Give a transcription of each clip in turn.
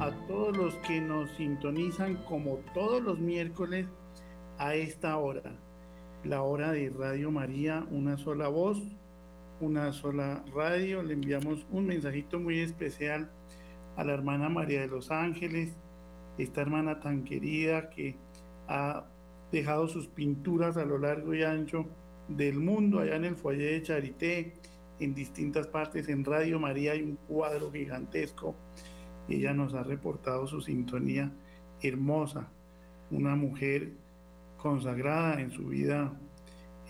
a todos los que nos sintonizan como todos los miércoles a esta hora, la hora de Radio María, una sola voz, una sola radio. Le enviamos un mensajito muy especial a la hermana María de los Ángeles, esta hermana tan querida que ha dejado sus pinturas a lo largo y ancho del mundo, allá en el foyer de Charité, en distintas partes. En Radio María hay un cuadro gigantesco ella nos ha reportado su sintonía hermosa, una mujer consagrada en su vida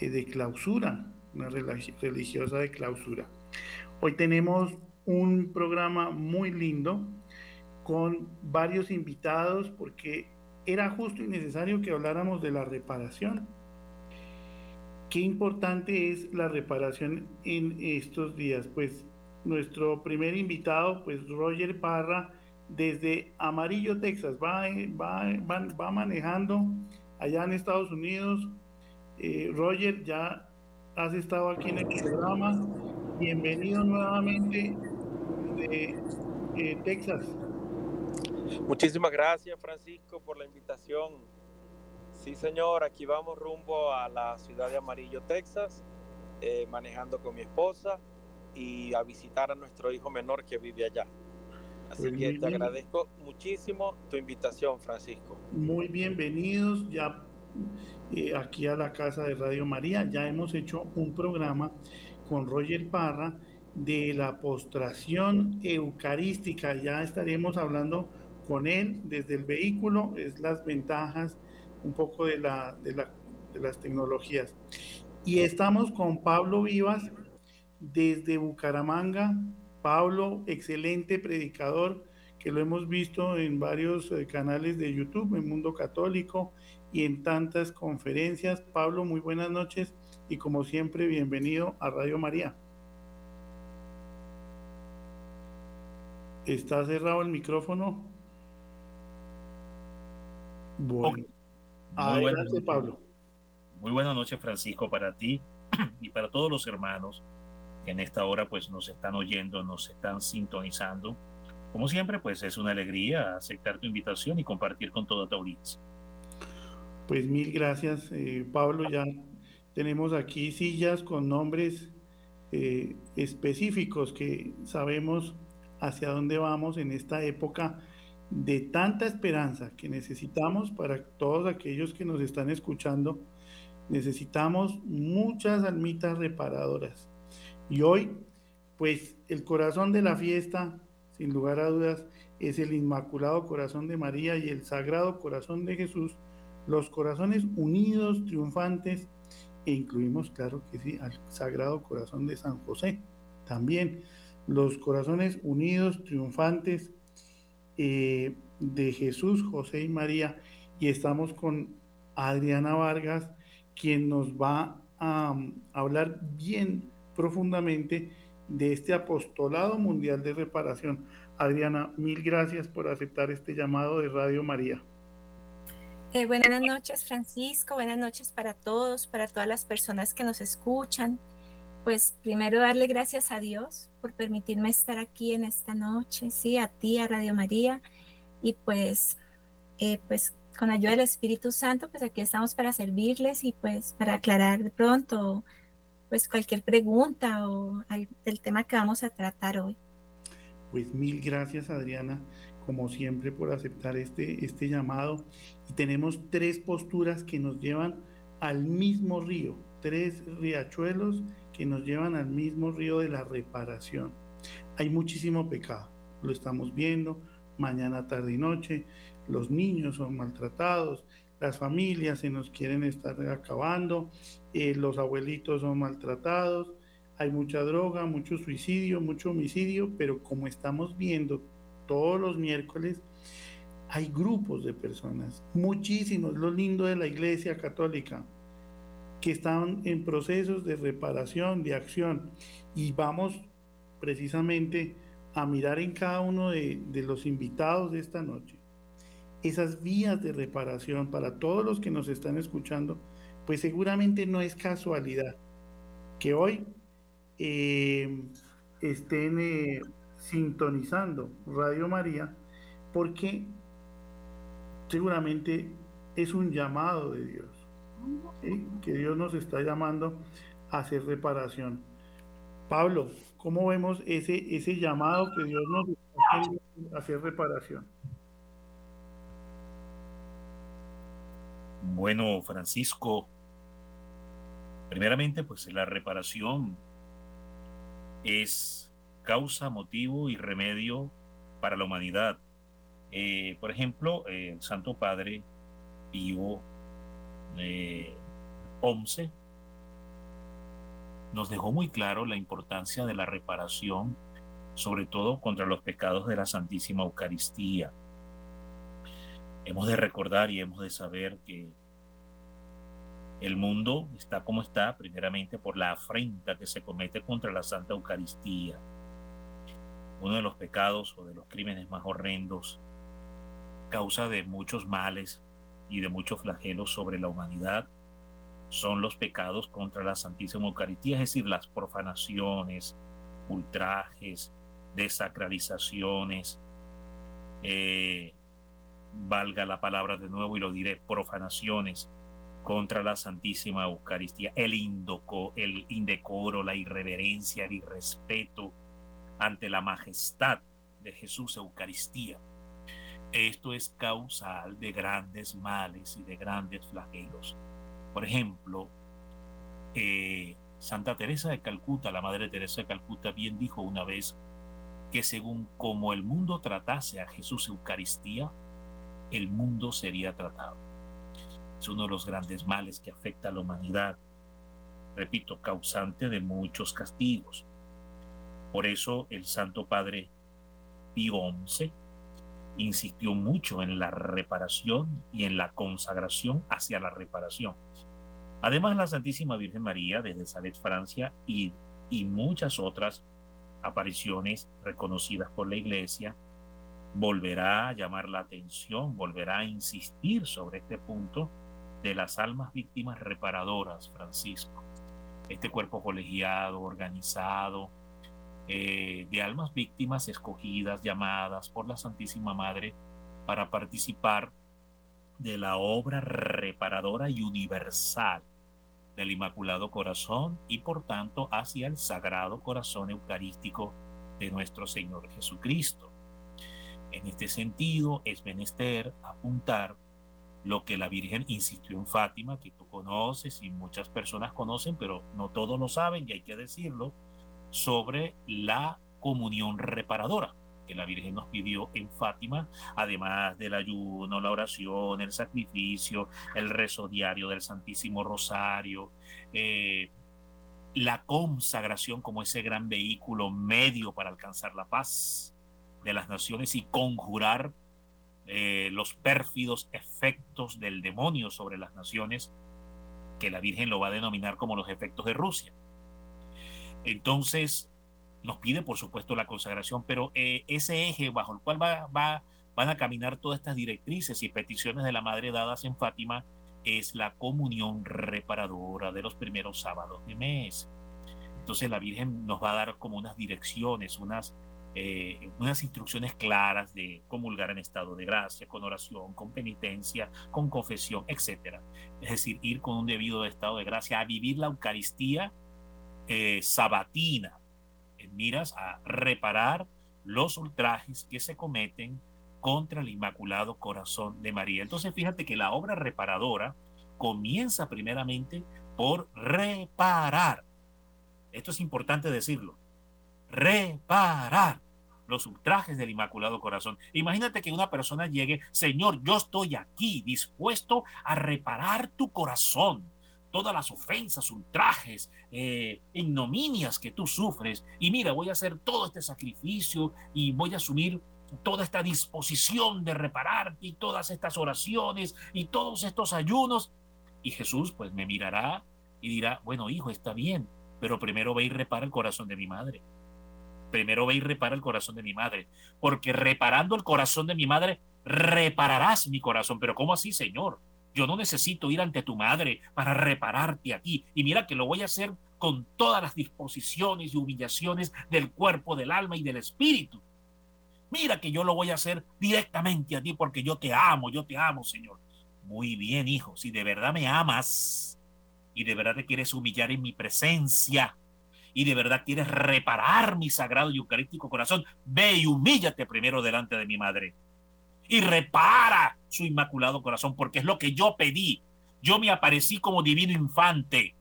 eh, de clausura, una religiosa de clausura. Hoy tenemos un programa muy lindo con varios invitados porque era justo y necesario que habláramos de la reparación. Qué importante es la reparación en estos días, pues nuestro primer invitado, pues Roger Parra, desde Amarillo, Texas, va, va, va, manejando allá en Estados Unidos. Eh, Roger, ya has estado aquí en el programa. Bienvenido nuevamente de eh, Texas. Muchísimas gracias, Francisco, por la invitación. Sí, señor, aquí vamos rumbo a la ciudad de Amarillo, Texas, eh, manejando con mi esposa y a visitar a nuestro hijo menor que vive allá. Así pues que te agradezco muchísimo tu invitación, Francisco. Muy bienvenidos ya eh, aquí a la casa de Radio María. Ya hemos hecho un programa con Roger Parra de la postración eucarística. Ya estaremos hablando con él desde el vehículo, es las ventajas un poco de, la, de, la, de las tecnologías. Y estamos con Pablo Vivas, desde Bucaramanga. Pablo, excelente predicador, que lo hemos visto en varios eh, canales de YouTube, en Mundo Católico y en tantas conferencias. Pablo, muy buenas noches y como siempre, bienvenido a Radio María. ¿Está cerrado el micrófono? Bueno. Adelante, Pablo. Muy buenas noches, Francisco, para ti y para todos los hermanos en esta hora pues nos están oyendo, nos están sintonizando. Como siempre, pues es una alegría aceptar tu invitación y compartir con toda tu audiencia. Pues mil gracias, eh, Pablo. Ya tenemos aquí sillas con nombres eh, específicos que sabemos hacia dónde vamos en esta época de tanta esperanza que necesitamos para todos aquellos que nos están escuchando. Necesitamos muchas almitas reparadoras y hoy, pues el corazón de la fiesta, sin lugar a dudas, es el Inmaculado Corazón de María y el Sagrado Corazón de Jesús, los corazones unidos, triunfantes, e incluimos, claro que sí, al Sagrado Corazón de San José, también los corazones unidos, triunfantes eh, de Jesús, José y María, y estamos con Adriana Vargas, quien nos va a um, hablar bien profundamente de este apostolado mundial de reparación. Adriana, mil gracias por aceptar este llamado de Radio María. Eh, buenas noches, Francisco. Buenas noches para todos, para todas las personas que nos escuchan. Pues primero darle gracias a Dios por permitirme estar aquí en esta noche, sí, a ti, a Radio María, y pues, eh, pues con ayuda del Espíritu Santo, pues aquí estamos para servirles y pues para aclarar de pronto pues cualquier pregunta o del tema que vamos a tratar hoy. Pues mil gracias Adriana, como siempre, por aceptar este, este llamado. Y tenemos tres posturas que nos llevan al mismo río, tres riachuelos que nos llevan al mismo río de la reparación. Hay muchísimo pecado, lo estamos viendo mañana, tarde y noche. Los niños son maltratados, las familias se nos quieren estar acabando, eh, los abuelitos son maltratados, hay mucha droga, mucho suicidio, mucho homicidio, pero como estamos viendo todos los miércoles, hay grupos de personas, muchísimos, lo lindo de la Iglesia Católica, que están en procesos de reparación, de acción, y vamos precisamente a mirar en cada uno de los invitados de esta noche esas vías de reparación para todos los que nos están escuchando, pues seguramente no es casualidad que hoy eh, estén eh, sintonizando Radio María, porque seguramente es un llamado de Dios, que Dios nos está llamando a hacer reparación. Pablo, ¿cómo vemos ese, ese llamado que Dios nos está a hacer reparación? Bueno, Francisco, primeramente, pues la reparación es causa, motivo y remedio para la humanidad. Eh, por ejemplo, el Santo Padre Pío eh, XI nos dejó muy claro la importancia de la reparación, sobre todo contra los pecados de la Santísima Eucaristía. Hemos de recordar y hemos de saber que el mundo está como está, primeramente por la afrenta que se comete contra la Santa Eucaristía. Uno de los pecados o de los crímenes más horrendos, causa de muchos males y de muchos flagelos sobre la humanidad, son los pecados contra la Santísima Eucaristía, es decir, las profanaciones, ultrajes, desacralizaciones, eh, valga la palabra de nuevo y lo diré, profanaciones, contra la Santísima Eucaristía, el, indoco, el indecoro, la irreverencia, el irrespeto ante la majestad de Jesús Eucaristía. Esto es causal de grandes males y de grandes flagelos. Por ejemplo, eh, Santa Teresa de Calcuta, la Madre Teresa de Calcuta, bien dijo una vez que según como el mundo tratase a Jesús Eucaristía, el mundo sería tratado. Es uno de los grandes males que afecta a la humanidad. Repito, causante de muchos castigos. Por eso el Santo Padre Pío XI insistió mucho en la reparación y en la consagración hacia la reparación. Además, la Santísima Virgen María desde Salet, Francia, y, y muchas otras apariciones reconocidas por la Iglesia, volverá a llamar la atención, volverá a insistir sobre este punto de las almas víctimas reparadoras, Francisco. Este cuerpo colegiado, organizado, eh, de almas víctimas escogidas, llamadas por la Santísima Madre para participar de la obra reparadora y universal del Inmaculado Corazón y por tanto hacia el Sagrado Corazón Eucarístico de nuestro Señor Jesucristo. En este sentido, es menester apuntar lo que la Virgen insistió en Fátima, que tú conoces y muchas personas conocen, pero no todos lo saben y hay que decirlo, sobre la comunión reparadora que la Virgen nos pidió en Fátima, además del ayuno, la oración, el sacrificio, el rezo diario del Santísimo Rosario, eh, la consagración como ese gran vehículo medio para alcanzar la paz de las naciones y conjurar eh, los pérfidos efectos del demonio sobre las naciones, que la Virgen lo va a denominar como los efectos de Rusia. Entonces, nos pide, por supuesto, la consagración, pero eh, ese eje bajo el cual va, va, van a caminar todas estas directrices y peticiones de la Madre dadas en Fátima es la comunión reparadora de los primeros sábados de mes. Entonces la Virgen nos va a dar como unas direcciones, unas eh, unas instrucciones claras de comulgar en estado de gracia, con oración, con penitencia, con confesión, etc. Es decir, ir con un debido estado de gracia a vivir la Eucaristía eh, sabatina, en miras a reparar los ultrajes que se cometen contra el Inmaculado Corazón de María. Entonces, fíjate que la obra reparadora comienza primeramente por reparar. Esto es importante decirlo. Reparar los ultrajes del Inmaculado Corazón. Imagínate que una persona llegue, Señor, yo estoy aquí dispuesto a reparar tu corazón. Todas las ofensas, ultrajes, eh, ignominias que tú sufres. Y mira, voy a hacer todo este sacrificio y voy a asumir toda esta disposición de repararte y todas estas oraciones y todos estos ayunos. Y Jesús pues me mirará y dirá, bueno, hijo, está bien, pero primero ve y repara el corazón de mi madre primero ve y repara el corazón de mi madre, porque reparando el corazón de mi madre, repararás mi corazón. Pero ¿cómo así, Señor? Yo no necesito ir ante tu madre para repararte a ti. Y mira que lo voy a hacer con todas las disposiciones y humillaciones del cuerpo, del alma y del espíritu. Mira que yo lo voy a hacer directamente a ti porque yo te amo, yo te amo, Señor. Muy bien, hijo, si de verdad me amas y de verdad te quieres humillar en mi presencia y de verdad quieres reparar mi sagrado y eucarístico corazón, ve y humíllate primero delante de mi madre y repara su inmaculado corazón porque es lo que yo pedí. Yo me aparecí como divino infante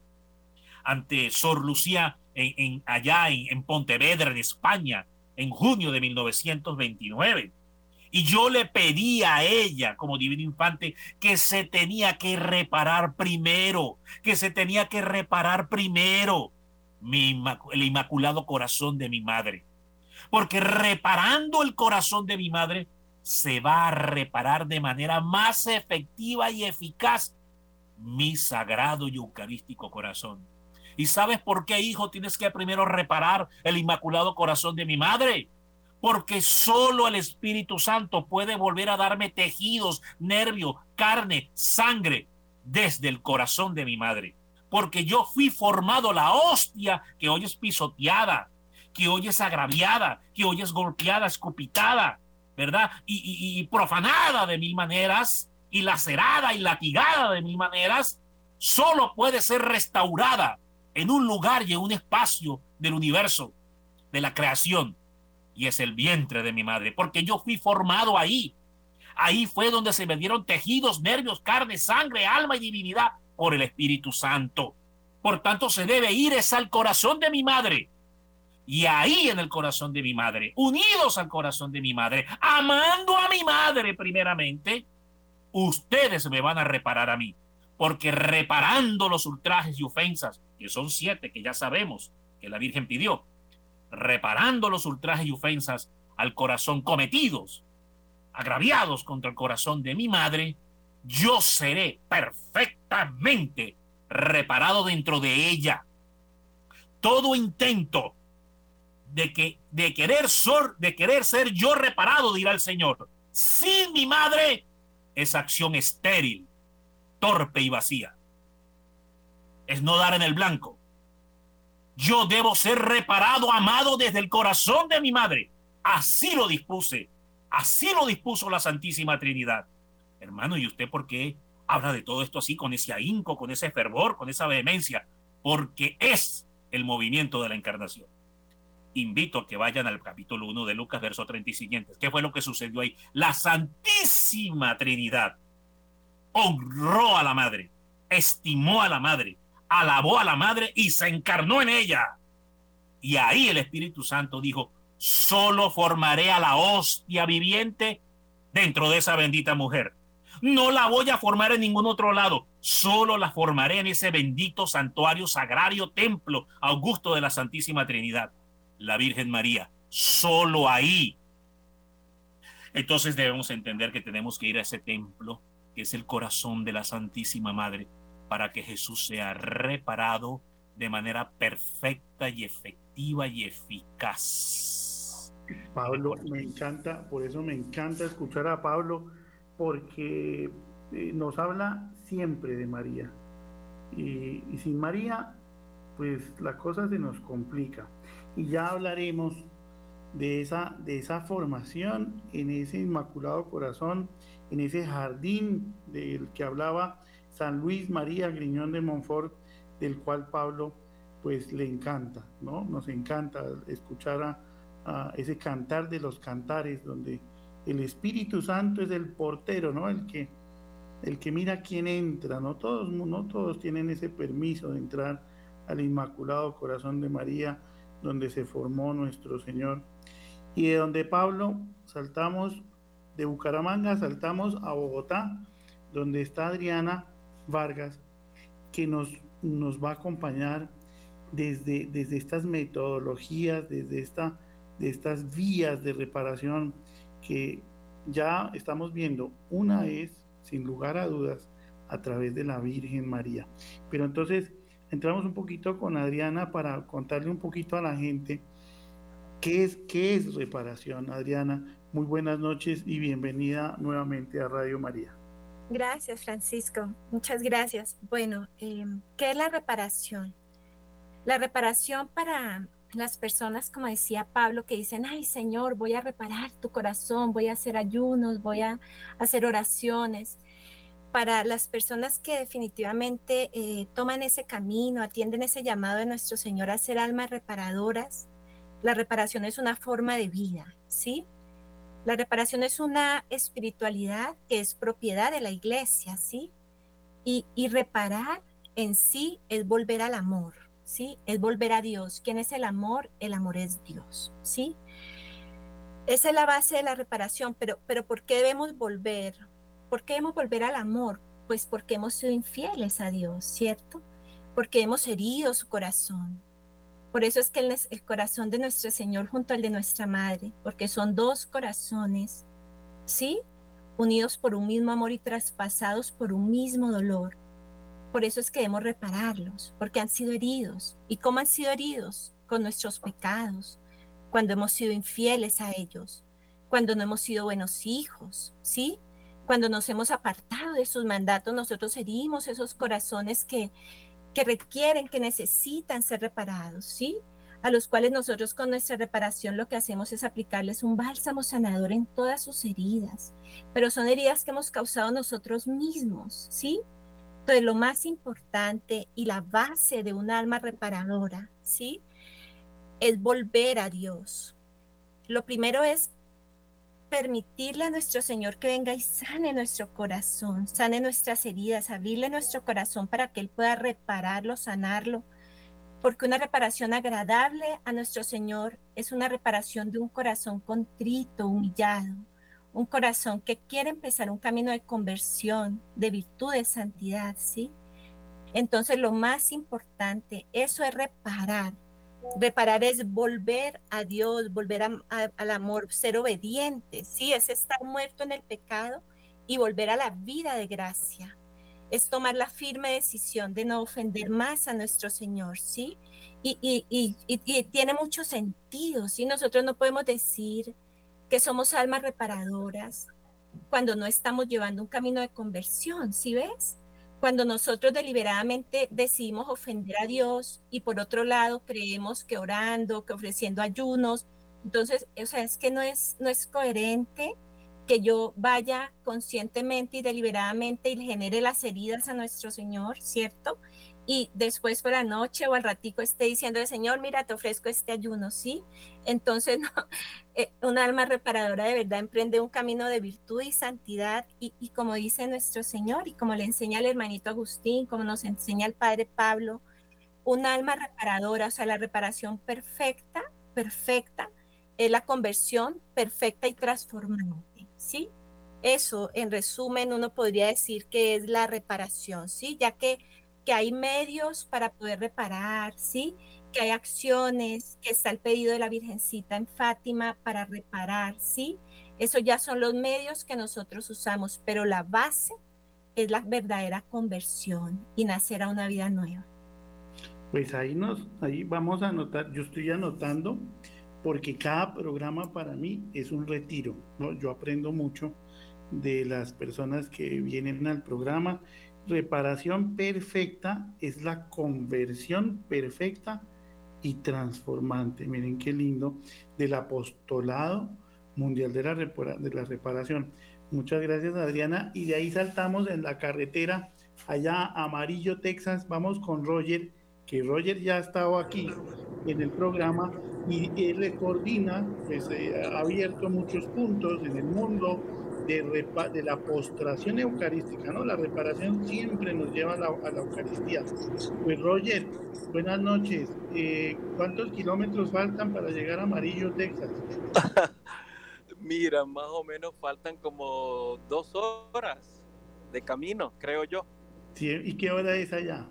ante Sor Lucía en, allá en, en Pontevedra, en España, en junio de 1929. Y yo le pedí a ella, como divino infante, que se tenía que reparar primero, que se tenía que reparar primero mi, el inmaculado corazón de mi madre. Porque reparando el corazón de mi madre, se va a reparar de manera más efectiva y eficaz mi sagrado y eucarístico corazón. ¿Y sabes por qué, hijo, tienes que primero reparar el inmaculado corazón de mi madre? Porque solo el Espíritu Santo puede volver a darme tejidos, nervio, carne, sangre desde el corazón de mi madre. Porque yo fui formado la hostia que hoy es pisoteada, que hoy es agraviada, que hoy es golpeada, escupitada, ¿verdad? Y, profanada de mil maneras, y lacerada y latigada de mil maneras, solo puede ser restaurada en un lugar y en un espacio del universo, de la creación, y es el vientre de mi madre, porque yo fui formado ahí. Ahí fue donde se me dieron tejidos, nervios, carne, sangre, alma y divinidad por el Espíritu Santo. Por tanto, se debe ir es al corazón de mi madre. Y ahí en el corazón de mi madre, unidos al corazón de mi madre, amando a mi madre primeramente, ustedes me van a reparar a mí. Porque reparando los ultrajes y ofensas que son siete que ya sabemos que la Virgen pidió, reparando los ultrajes y ofensas al corazón cometidos, agraviados contra el corazón de mi madre, yo seré perfectamente reparado dentro de ella. Todo intento de, que, de, querer, de querer ser yo reparado, dirá el Señor, sin mi madre, es acción estéril, torpe y vacía es no dar en el blanco. Yo debo ser reparado, amado desde el corazón de mi madre. Así lo dispuse. Así lo dispuso la Santísima Trinidad. Hermano, ¿y usted por qué habla de todo esto así, con ese ahínco, con ese fervor, con esa vehemencia? Porque es el movimiento de la encarnación. Invito a que vayan al capítulo 1 de Lucas, verso 30 y siguientes. ¿Qué fue lo que sucedió ahí? La Santísima Trinidad honró a la madre, estimó a la madre, alabó a la madre y se encarnó en ella. Y ahí el Espíritu Santo dijo, solo formaré a la hostia viviente dentro de esa bendita mujer. No la voy a formar en ningún otro lado, solo la formaré en ese bendito santuario sagrario templo augusto de la Santísima Trinidad, la Virgen María. Solo ahí. Entonces debemos entender que tenemos que ir a ese templo, que es el corazón de la Santísima Madre, para que Jesús sea reparado de manera perfecta y efectiva y eficaz. Pablo, me encanta, por eso me encanta escuchar a Pablo, porque eh, nos habla siempre de María. Y, y, sin María, pues la cosa se nos complica. Y ya hablaremos de esa, de esa formación en ese inmaculado corazón, en ese jardín del que hablaba San Luis María Griñón de Montfort, del cual Pablo pues le encanta, ¿no? Nos encanta escuchar a, ese cantar de los cantares, donde el Espíritu Santo es el portero, ¿no? El que, el que mira quién entra, ¿no? Todos, no todos tienen ese permiso de entrar al Inmaculado Corazón de María, donde se formó nuestro Señor. Y de donde Pablo saltamos de Bucaramanga, saltamos a Bogotá, donde está Adriana Vargas, que nos, nos va a acompañar desde, desde estas metodologías, desde esta, de estas vías de reparación que ya estamos viendo. Una es, sin lugar a dudas, a través de la Virgen María. Pero entonces entramos un poquito con Adriana para contarle un poquito a la gente qué es, qué es reparación. Adriana, Muy buenas noches y bienvenida nuevamente a Radio María. Gracias, Francisco. Muchas gracias. Bueno, em, ¿qué es la reparación? La reparación para las personas, como decía Pablo, que dicen, ay Señor, voy a reparar tu corazón, voy a hacer ayunos, voy a hacer oraciones. Para las personas que definitivamente eh, toman ese camino, atienden ese llamado de nuestro Señor a ser almas reparadoras, la reparación es una forma de vida, ¿sí? La reparación es una espiritualidad que es propiedad de la iglesia, ¿sí? Y, y reparar en sí es volver al amor, ¿sí? Es volver a Dios. ¿Quién es el amor? El amor es Dios, ¿sí? Esa es la base de la reparación, pero, pero ¿por qué debemos volver? ¿Por qué debemos volver al amor? Pues porque hemos sido infieles a Dios, ¿cierto? Porque hemos herido su corazón, por eso es que el, el, corazón de nuestro Señor junto al de nuestra Madre, porque son dos corazones, ¿sí? Unidos por un mismo amor y traspasados por un mismo dolor. Por eso es que debemos repararlos, porque han sido heridos. ¿Y cómo han sido heridos? Con nuestros pecados, cuando hemos sido infieles a ellos, cuando no hemos sido buenos hijos, ¿sí? Cuando nos hemos apartado de sus mandatos, nosotros herimos esos corazones que, que requieren, que necesitan ser reparados, ¿sí? A los cuales nosotros con nuestra reparación lo que hacemos es aplicarles un bálsamo sanador en todas sus heridas, pero son heridas que hemos causado nosotros mismos, ¿sí? Entonces lo más importante y la base de un alma reparadora, ¿sí? Es volver a Dios. Lo primero es permitirle a nuestro Señor que venga y sane nuestro corazón, sane nuestras heridas, abrirle nuestro corazón para que Él pueda repararlo, sanarlo. Porque una reparación agradable a nuestro Señor es una reparación de un corazón contrito, humillado, un corazón que quiere empezar un camino de conversión, de virtud, de santidad, ¿sí? Entonces lo más importante, eso es reparar, Reparar es volver a Dios, volver al amor, ser obediente, sí, es estar muerto en el pecado y volver a la vida de gracia. Es tomar la firme decisión de no ofender más a nuestro Señor, ¿sí? Y, y tiene mucho sentido, ¿sí? Nosotros no podemos decir que somos almas reparadoras cuando no estamos llevando un camino de conversión, ¿sí ves? Cuando nosotros deliberadamente decidimos ofender a Dios y por otro lado creemos que orando, que ofreciendo ayunos, entonces, o sea, es que no es, no es coherente que yo vaya conscientemente y deliberadamente y genere las heridas a nuestro Señor, ¿cierto? Y después por la noche o al ratico esté diciendo el Señor, mira, te ofrezco este ayuno, ¿sí? Entonces, eh, un alma reparadora de verdad emprende un camino de virtud y santidad y, como dice nuestro Señor y como le enseña el hermanito Agustín, como nos enseña el Padre Pablo, un alma reparadora, o sea, la reparación perfecta, perfecta, es la conversión perfecta y transformante, ¿sí? Eso, en resumen, uno podría decir que es la reparación, ¿sí? Ya que que hay medios para poder reparar, ¿sí? Que hay acciones, que está el pedido de la Virgencita en Fátima para reparar, ¿sí? Eso ya son los medios que nosotros usamos, pero la base es la verdadera conversión y nacer a una vida nueva. Pues ahí nos, ahí vamos a anotar, yo estoy anotando porque cada programa para mí es un retiro, ¿no? Yo aprendo mucho de las personas que vienen al programa reparación perfecta es la conversión perfecta y transformante. Miren qué lindo del apostolado mundial de la, de la reparación. Muchas gracias Adriana. Y de ahí saltamos en la carretera allá Amarillo, Texas. Vamos con Roger, que Roger ya ha estado aquí en el programa y él le coordina, pues eh, ha abierto muchos puntos en el mundo de, la postración eucarística, ¿no? La reparación siempre nos lleva a la, Eucaristía. Pues Roger, buenas noches. Eh, ¿Cuántos kilómetros faltan para llegar a Amarillo, Texas? Mira, más o menos faltan como dos horas de camino, creo yo. ¿Y qué hora es allá?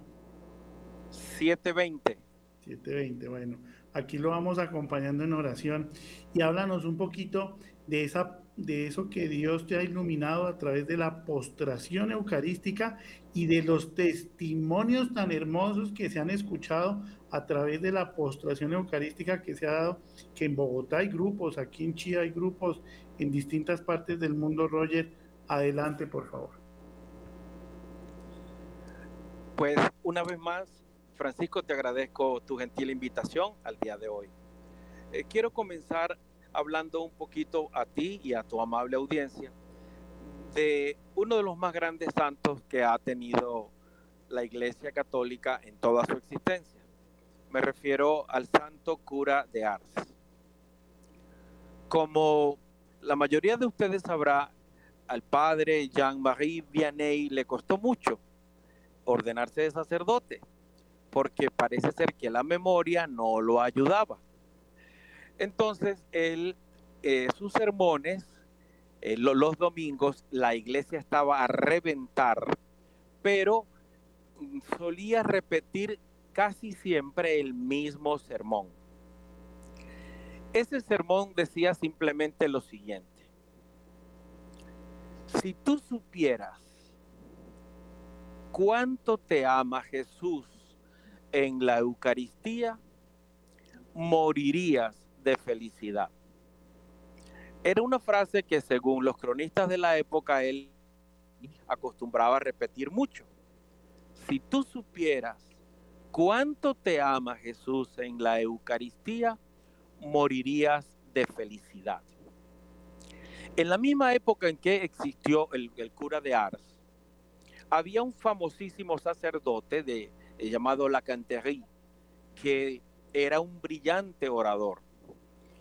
7.20. 7.20, bueno. Aquí lo vamos acompañando en oración. Y háblanos un poquito de esa de eso que Dios te ha iluminado a través de la postración eucarística y de los testimonios tan hermosos que se han escuchado a través de la postración eucarística que se ha dado, que en Bogotá hay grupos, aquí en Chile hay grupos, en distintas partes del mundo, Roger. Adelante, por favor. Pues una vez más, Francisco, te agradezco tu gentil invitación al día de hoy. Eh, quiero comenzar hablando un poquito a ti y a tu amable audiencia de uno de los más grandes santos que ha tenido la Iglesia Católica en toda su existencia. Me refiero al santo cura de Ars. Como la mayoría de ustedes sabrá, al padre Jean-Marie Vianney le costó mucho ordenarse de sacerdote, porque parece ser que la memoria no lo ayudaba. Entonces, él, eh, sus sermones, eh, los domingos, la iglesia estaba a reventar, pero mm, solía repetir casi siempre el mismo sermón. Ese sermón decía simplemente lo siguiente. Si tú supieras cuánto te ama Jesús en la Eucaristía, morirías de felicidad. Era una frase que según los cronistas de la época él acostumbraba a repetir mucho. Si tú supieras cuánto te ama Jesús en la Eucaristía, morirías de felicidad. En la misma época en que existió el, cura de Ars, había un famosísimo sacerdote de, llamado Lacanterie, que era un brillante orador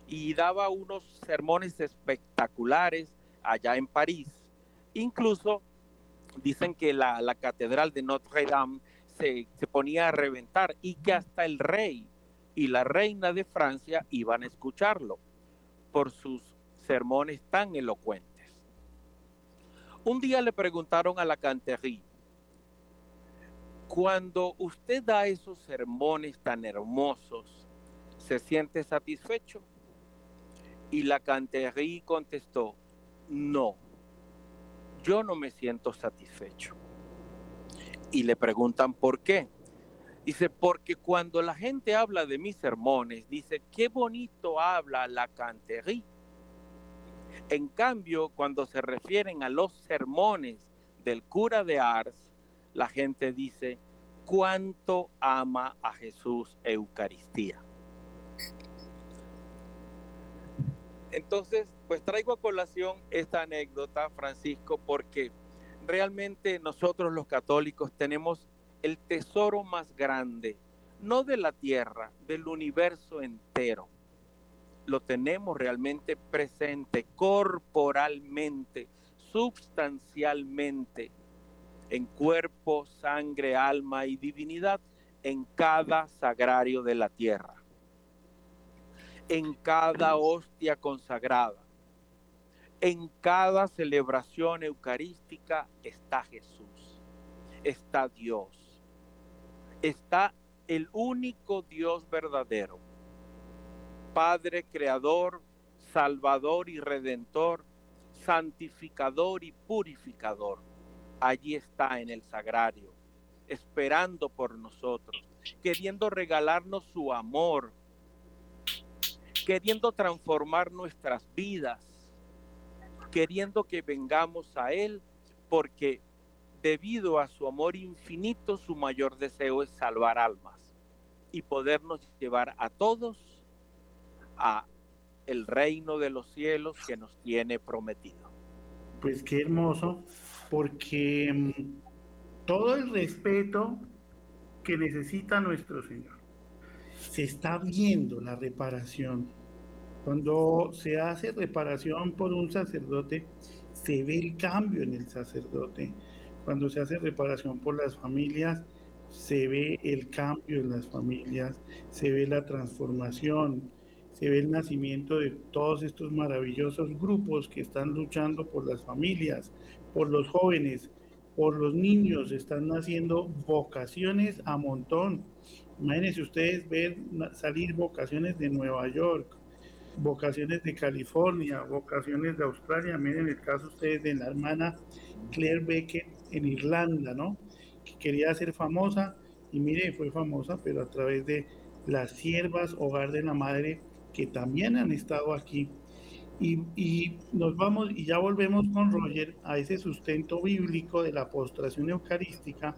y daba unos sermones espectaculares allá en París. Incluso dicen que la, catedral de Notre Dame se, ponía a reventar y que hasta el rey y la reina de Francia iban a escucharlo por sus sermones tan elocuentes. Un día le preguntaron a la Canterie, cuando usted da esos sermones tan hermosos, ¿se siente satisfecho? Y la Canterie contestó, no, yo no me siento satisfecho. Y le preguntan por qué. Dice, porque cuando la gente habla de mis sermones, dice, qué bonito habla la Canterie. En cambio, cuando se refieren a los sermones del cura de Ars, la gente dice, cuánto ama a Jesús Eucaristía. Entonces, pues traigo a colación esta anécdota, Francisco, porque realmente nosotros los católicos tenemos el tesoro más grande, no de la tierra, del universo entero. Lo tenemos realmente presente, corporalmente, sustancialmente, en cuerpo, sangre, alma y divinidad, en cada sagrario de la tierra en cada hostia consagrada. En cada celebración eucarística está Jesús, está Dios, está el único Dios verdadero, Padre Creador, Salvador y Redentor, santificador y purificador. Allí está en el sagrario, esperando por nosotros, queriendo regalarnos su amor, queriendo transformar nuestras vidas, queriendo que vengamos a Él, porque debido a su amor infinito, su mayor deseo es salvar almas y podernos llevar a todos a el reino de los cielos que nos tiene prometido. Pues qué hermoso, porque mm, todo el respeto que necesita nuestro Señor se está viendo la reparación. Cuando se hace reparación por un sacerdote, se ve el cambio en el sacerdote. Cuando se hace reparación por las familias, se ve el cambio en las familias, se ve la transformación, se ve el nacimiento de todos estos maravillosos grupos que están luchando por las familias, por los jóvenes, por los niños, están naciendo vocaciones a montón Imagínense ustedes ver salir vocaciones de Nueva York, vocaciones de California, vocaciones de Australia, miren el caso ustedes de la hermana Claire Beckett en Irlanda, ¿no? Que quería ser famosa y mire, fue famosa, pero a través de las siervas Hogar de la Madre que también han estado aquí. Y, y, nos vamos y ya volvemos con Roger a ese sustento bíblico de la postración eucarística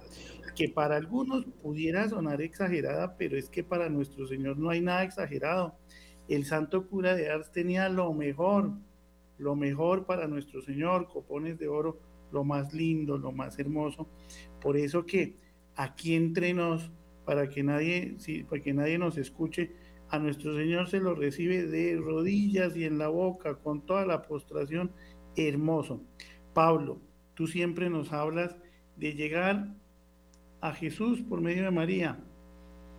que para algunos pudiera sonar exagerada, pero es que para nuestro Señor no hay nada exagerado. El santo cura de Ars tenía lo mejor, lo mejor para nuestro Señor, copones de oro, lo más lindo, lo más hermoso. Por eso que aquí entre nos, para que nadie, para que nadie nos escuche, a nuestro Señor se lo recibe de rodillas y en la boca, con toda la postración, hermoso. Pablo, tú siempre nos hablas de llegar a Jesús por medio de María,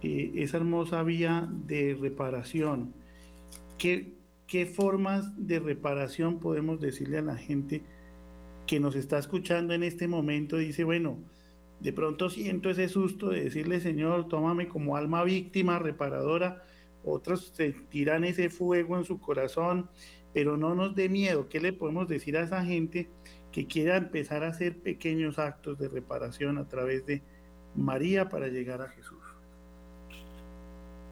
eh, esa hermosa vía de reparación. ¿Qué, ¿Qué formas de reparación podemos decirle a la gente que nos está escuchando en este momento? Dice, bueno, de pronto siento ese susto de decirle, Señor, tómame como alma víctima, reparadora. Otros sentirán ese fuego en su corazón, pero no nos dé miedo. ¿Qué le podemos decir a esa gente que quiera empezar a hacer pequeños actos de reparación a través de María para llegar a Jesús?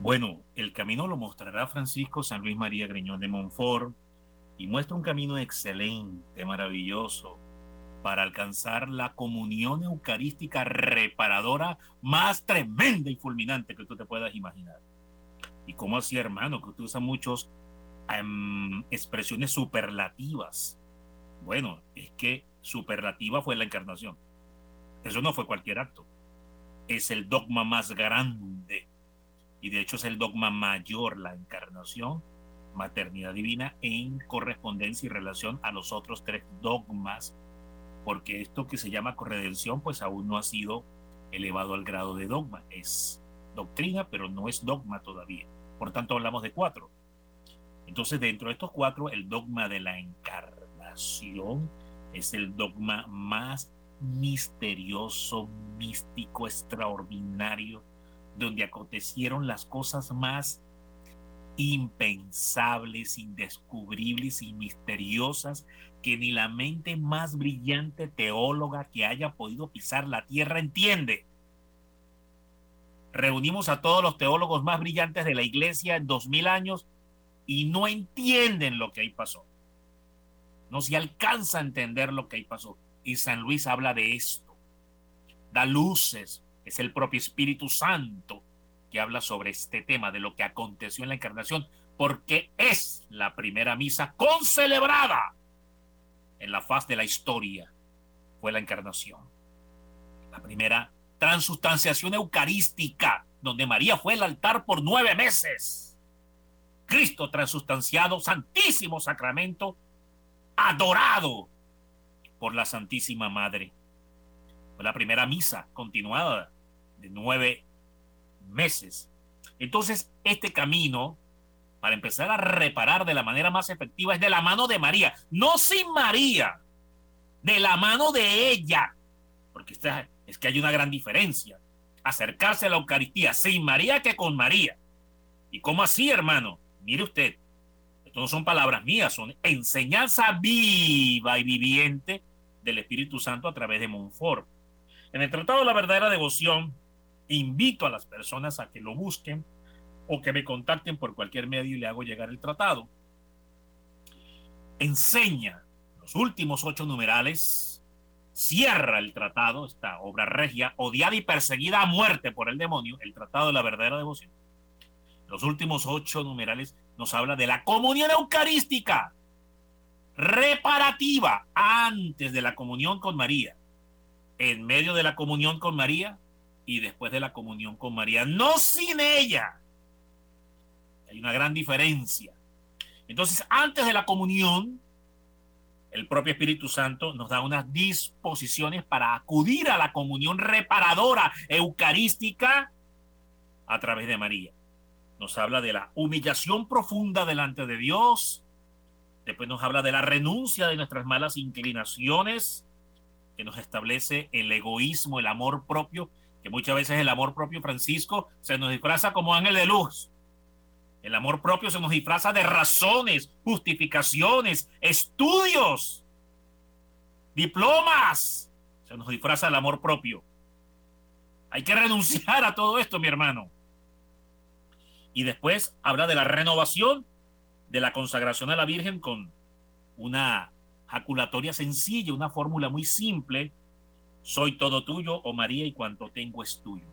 Bueno, el camino lo mostrará Francisco San Luis María Greñón de Montfort y muestra un camino excelente, maravilloso, para alcanzar la comunión eucarística reparadora más tremenda y fulminante que tú te puedas imaginar. Y como así, hermano, que tú usa muchas em, expresiones superlativas. Bueno, es que superlativa fue la encarnación. Eso no fue cualquier acto. Es el dogma más grande. Y de hecho es el dogma mayor, la encarnación, maternidad divina en correspondencia y relación a los otros tres dogmas, porque esto que se llama corredención pues aún no ha sido elevado al grado de dogma, es doctrina pero no es dogma todavía, por tanto hablamos de cuatro. Entonces dentro de estos cuatro el dogma de la encarnación es el dogma más misterioso, místico, extraordinario, donde acontecieron las cosas más impensables, indescubribles y misteriosas que ni la mente más brillante teóloga que haya podido pisar la tierra entiende. Reunimos a todos los teólogos más brillantes de la iglesia en dos mil años y no entienden lo que ahí pasó. No se alcanza a entender lo que ahí pasó. Y San Luis habla de esto. Da luces, es el propio Espíritu Santo que habla sobre este tema de lo que aconteció en la encarnación, porque es la primera misa concelebrada en la faz de la historia. Fue la encarnación. La primera transustanciación eucarística, donde María fue el altar por nueve meses. Cristo transustanciado, santísimo sacramento, adorado por la Santísima Madre. Fue la primera misa continuada de nueve meses. Entonces, este camino, para empezar a reparar de la manera más efectiva, es de la mano de María, no sin María, de la mano de ella, porque es que hay una gran diferencia. Acercarse a la Eucaristía sin María que con María. ¿Y cómo así, hermano? Mire usted, esto no son palabras mías, son enseñanza viva y viviente del Espíritu Santo a través de Montfort. En el Tratado de la Verdadera Devoción, invito a las personas a que lo busquen o que me contacten por cualquier medio y le hago llegar el tratado. Enseña los últimos ocho numerales, cierra el tratado, esta obra regia, odiada y perseguida a muerte por el demonio, el Tratado de la Verdadera Devoción. Los últimos ocho numerales nos habla de la comunión eucarística, reparativa antes de la comunión con María, en medio de la comunión con María y después de la comunión con María, no sin ella. Hay una gran diferencia. Entonces, antes de la comunión, el propio Espíritu Santo nos da unas disposiciones para acudir a la comunión reparadora eucarística a través de María. Nos habla de la humillación profunda delante de Dios, Después nos habla de la renuncia de nuestras malas inclinaciones, que nos establece el egoísmo, el amor propio, que muchas veces el amor propio, Francisco, se nos disfraza como ángel de luz. El amor propio se nos disfraza de razones, justificaciones, estudios, diplomas. Se nos disfraza el amor propio. Hay que renunciar a todo esto, mi hermano. Y después habla de la renovación de la consagración a la Virgen con una jaculatoria sencilla, una fórmula muy simple. Soy todo tuyo, oh María, y cuanto tengo es tuyo.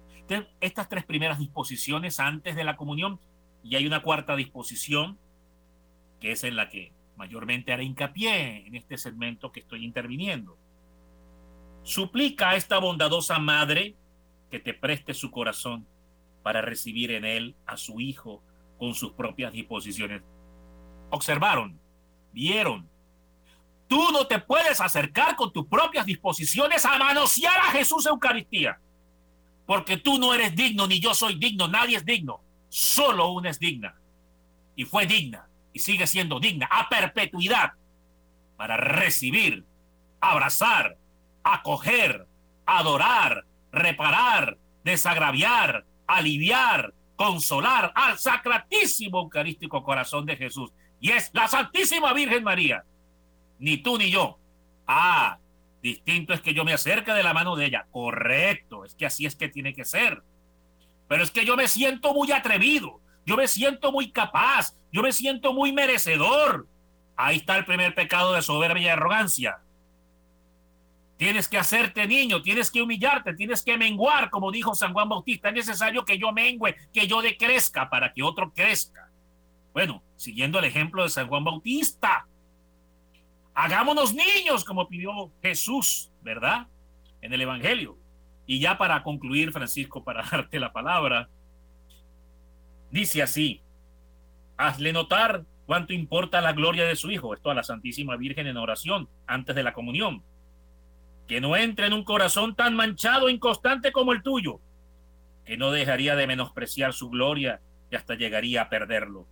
Estas tres primeras disposiciones antes de la comunión y hay una cuarta disposición, que es en la que mayormente haré hincapié en este segmento que estoy interviniendo. Suplica a esta bondadosa madre que te preste su corazón para recibir en él a su hijo con sus propias disposiciones. Observaron, vieron. Tú no te puedes acercar con tus propias disposiciones a manosear a Jesús Eucaristía, porque tú no eres digno, ni yo soy digno, nadie es digno. Solo una es digna. Y fue digna y sigue siendo digna a perpetuidad para recibir, abrazar, acoger, adorar, reparar, desagraviar, aliviar, consolar al sacratísimo eucarístico corazón de Jesús. Y es la Santísima Virgen María. Ni tú ni yo. Ah, distinto es que yo me acerque de la mano de ella. Correcto, es que así es que tiene que ser. Pero es que yo me siento muy atrevido, yo me siento muy capaz, yo me siento muy merecedor. Ahí está el primer pecado de soberbia y arrogancia. Tienes que hacerte niño, tienes que humillarte, tienes que menguar, como dijo San Juan Bautista. Es necesario que yo mengüe, que yo decrezca para que otro crezca. Bueno, siguiendo el ejemplo de San Juan Bautista, hagámonos niños, como pidió Jesús, ¿verdad? En el Evangelio. Y ya para concluir, Francisco, para darte la palabra, dice así, hazle notar cuánto importa la gloria de su Hijo, esto a la Santísima Virgen en oración antes de la comunión, que no entre en un corazón tan manchado e inconstante como el tuyo, que no dejaría de menospreciar su gloria y hasta llegaría a perderlo,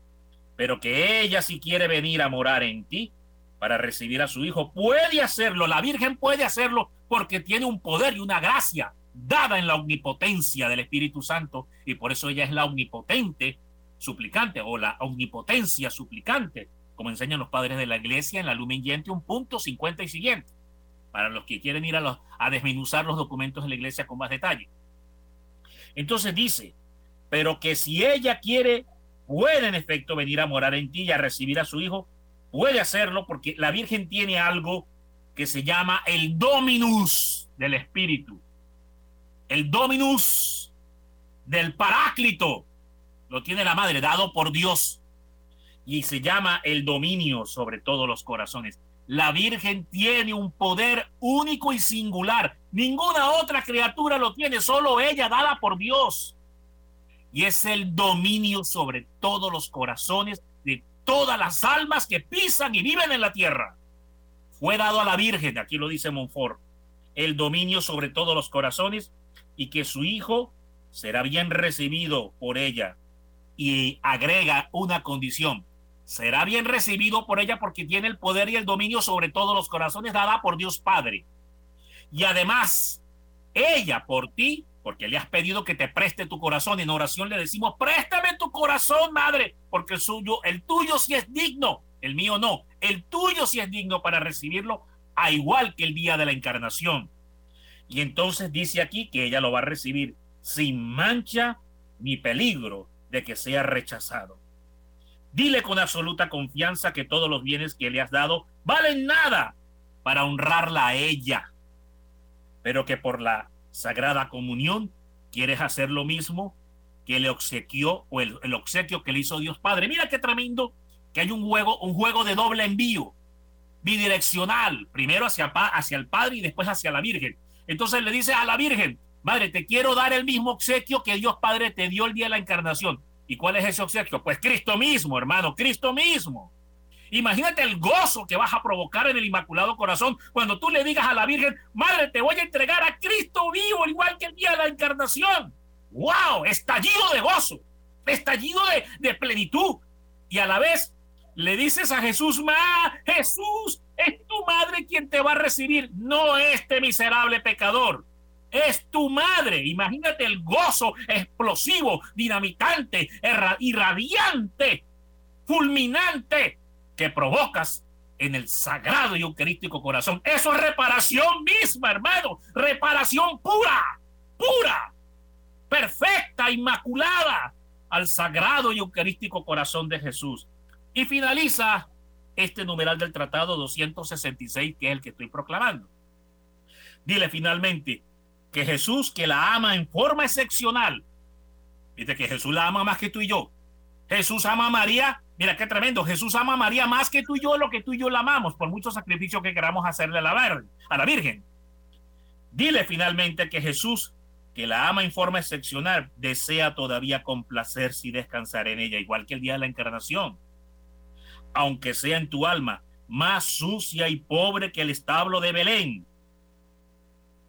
pero que ella si quiere venir a morar en ti para recibir a su Hijo, puede hacerlo, la Virgen puede hacerlo porque tiene un poder y una gracia dada en la omnipotencia del Espíritu Santo y por eso ella es la omnipotente suplicante o la omnipotencia suplicante, como enseñan los padres de la iglesia en la Lumen Gentium, punto 50 y siguiente, para los que quieren ir a, los, a desmenuzar los documentos de la iglesia con más detalle. Entonces dice, pero que si ella quiere, puede en efecto venir a morar en ti y a recibir a su hijo, puede hacerlo porque la Virgen tiene algo que se llama el dominus del Espíritu el dominus del paráclito lo tiene la madre, dado por Dios. Y se llama el dominio sobre todos los corazones. La Virgen tiene un poder único y singular. Ninguna otra criatura lo tiene, solo ella, dada por Dios. Y es el dominio sobre todos los corazones de todas las almas que pisan y viven en la tierra. Fue dado a la Virgen, aquí lo dice Monfort, el dominio sobre todos los corazones y que su hijo será bien recibido por ella. Y agrega una condición, será bien recibido por ella porque tiene el poder y el dominio sobre todos los corazones dada por Dios Padre. Y además, ella por ti, porque le has pedido que te preste tu corazón, en oración le decimos, préstame tu corazón, madre, porque el suyo, el tuyo sí es digno, el mío no, el tuyo sí es digno para recibirlo, a igual que el día de la encarnación. Y entonces dice aquí que ella lo va a recibir sin mancha ni peligro de que sea rechazado. Dile con absoluta confianza que todos los bienes que le has dado valen nada para honrarla a ella, pero que por la sagrada comunión quieres hacer lo mismo que le obsequió o el, obsequio que le hizo Dios Padre. Mira qué tremendo que hay un juego, un juego de doble envío, bidireccional, primero hacia, hacia el Padre y después hacia la Virgen. Entonces le dice a la Virgen, Madre, te quiero dar el mismo obsequio que Dios Padre te dio el día de la encarnación. ¿Y cuál es ese obsequio? Pues Cristo mismo, hermano, Cristo mismo. Imagínate el gozo que vas a provocar en el Inmaculado Corazón cuando tú le digas a la Virgen, Madre, te voy a entregar a Cristo vivo, igual que el día de la encarnación. ¡Wow! Estallido de gozo, estallido de, de plenitud. Y a la vez le dices a Jesús, Ma, Jesús, es tu madre quien te va a recibir, no este miserable pecador. es tu madre. Imagínate el gozo explosivo, dinamitante, irradiante, fulminante que provocas en el sagrado y eucarístico corazón. Eso es reparación misma, hermano. Reparación pura, pura, perfecta, inmaculada al sagrado y eucarístico corazón de Jesús. Y finaliza este numeral del tratado 266, que es el que estoy proclamando. Dile finalmente que Jesús, que la ama en forma excepcional, dice que Jesús la ama más que tú y yo. Jesús ama a María, mira qué tremendo, Jesús ama a María más que tú y yo, lo que tú y yo la amamos, por mucho sacrificio que queramos hacerle a la, a la Virgen. Dile finalmente que Jesús, que la ama en forma excepcional, desea todavía complacerse y descansar en ella, igual que el día de la encarnación aunque sea en tu alma, más sucia y pobre que el establo de Belén,